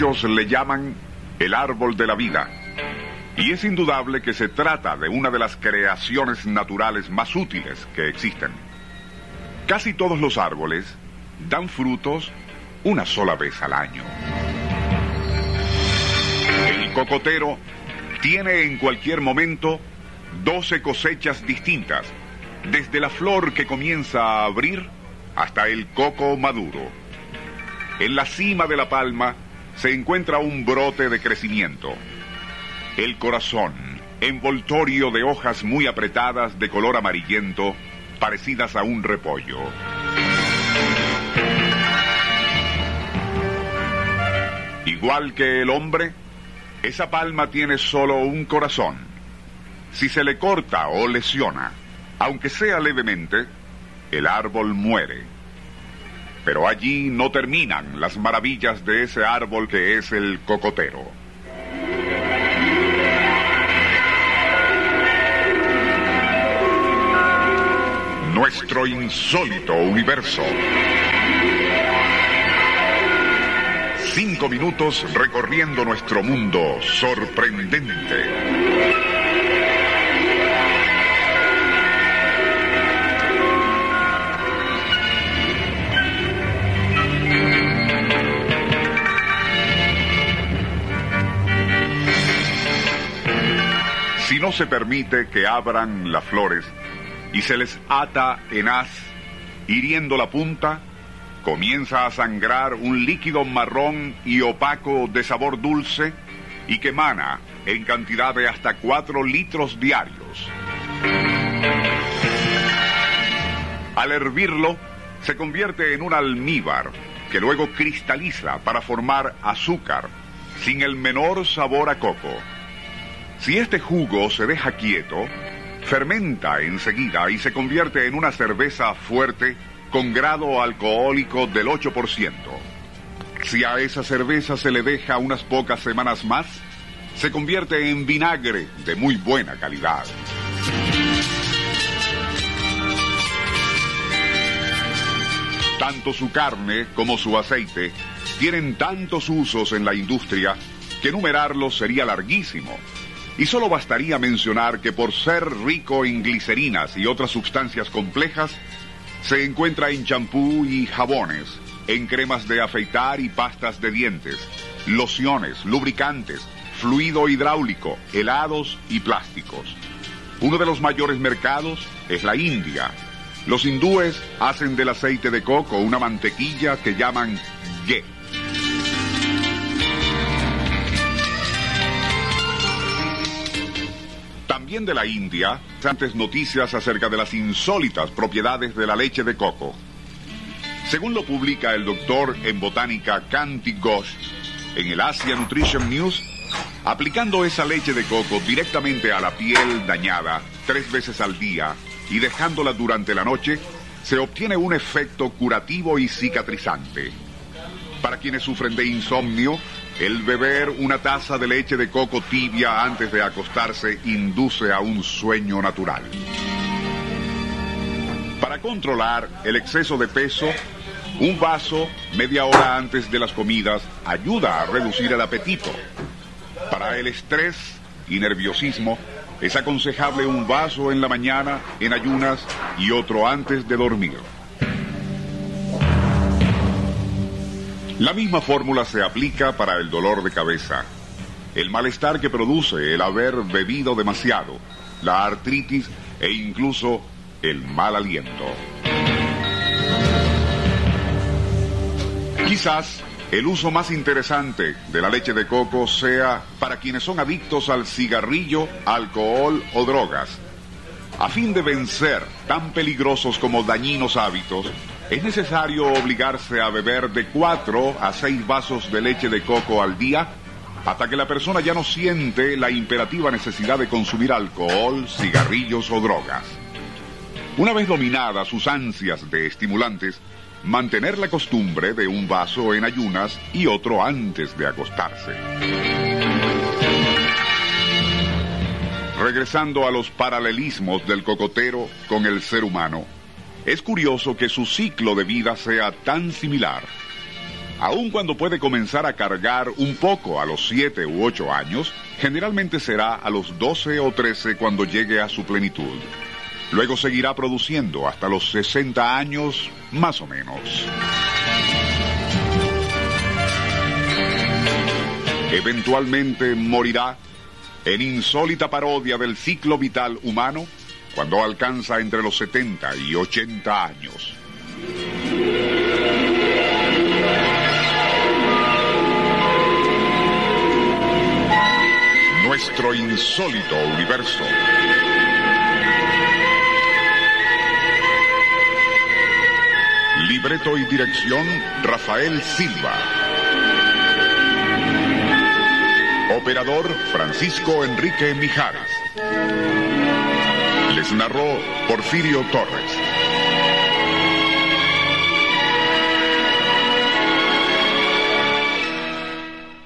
Muchos le llaman el árbol de la vida. Y es indudable que se trata de una de las creaciones naturales más útiles que existen. Casi todos los árboles dan frutos una sola vez al año. El cocotero tiene en cualquier momento 12 cosechas distintas, desde la flor que comienza a abrir hasta el coco maduro. En la cima de la palma se encuentra un brote de crecimiento. El corazón, envoltorio de hojas muy apretadas de color amarillento, parecidas a un repollo. Igual que el hombre, esa palma tiene solo un corazón. Si se le corta o lesiona, aunque sea levemente, el árbol muere. Pero allí no terminan las maravillas de ese árbol que es el cocotero. Nuestro insólito universo. Cinco minutos recorriendo nuestro mundo sorprendente. Si no se permite que abran las flores y se les ata en haz, hiriendo la punta, comienza a sangrar un líquido marrón y opaco de sabor dulce y que emana en cantidad de hasta 4 litros diarios. Al hervirlo, se convierte en un almíbar que luego cristaliza para formar azúcar sin el menor sabor a coco. Si este jugo se deja quieto, fermenta enseguida y se convierte en una cerveza fuerte con grado alcohólico del 8%. Si a esa cerveza se le deja unas pocas semanas más, se convierte en vinagre de muy buena calidad. Tanto su carne como su aceite tienen tantos usos en la industria que enumerarlos sería larguísimo. Y solo bastaría mencionar que por ser rico en glicerinas y otras sustancias complejas, se encuentra en champú y jabones, en cremas de afeitar y pastas de dientes, lociones, lubricantes, fluido hidráulico, helados y plásticos. Uno de los mayores mercados es la India. Los hindúes hacen del aceite de coco una mantequilla que llaman ghee. También de la India, antes noticias acerca de las insólitas propiedades de la leche de coco. Según lo publica el doctor en botánica Kanti Ghosh en el Asia Nutrition News, aplicando esa leche de coco directamente a la piel dañada tres veces al día y dejándola durante la noche, se obtiene un efecto curativo y cicatrizante. Para quienes sufren de insomnio, el beber una taza de leche de coco tibia antes de acostarse induce a un sueño natural. Para controlar el exceso de peso, un vaso media hora antes de las comidas ayuda a reducir el apetito. Para el estrés y nerviosismo, es aconsejable un vaso en la mañana, en ayunas y otro antes de dormir. La misma fórmula se aplica para el dolor de cabeza, el malestar que produce el haber bebido demasiado, la artritis e incluso el mal aliento. Quizás el uso más interesante de la leche de coco sea para quienes son adictos al cigarrillo, alcohol o drogas. A fin de vencer tan peligrosos como dañinos hábitos, Es necesario obligarse a beber de 4 a 6 vasos de leche de coco al día hasta que la persona ya no siente la imperativa necesidad de consumir alcohol, cigarrillos o drogas. Una vez dominadas sus ansias de estimulantes, mantener la costumbre de un vaso en ayunas y otro antes de acostarse. Regresando a los paralelismos del cocotero con el ser humano, es curioso que su ciclo de vida sea tan similar. Aun cuando puede comenzar a cargar un poco a los 7 u 8 años, generalmente será a los 12 o 13 cuando llegue a su plenitud. Luego seguirá produciendo hasta los 60 años, más o menos. Eventualmente morirá en insólita parodia del ciclo vital humano cuando alcanza entre los 70 y 80 años. Nuestro insólito universo. Libreto y dirección Rafael Silva. Operador Francisco Enrique Mijares. Narró Porfirio Torres.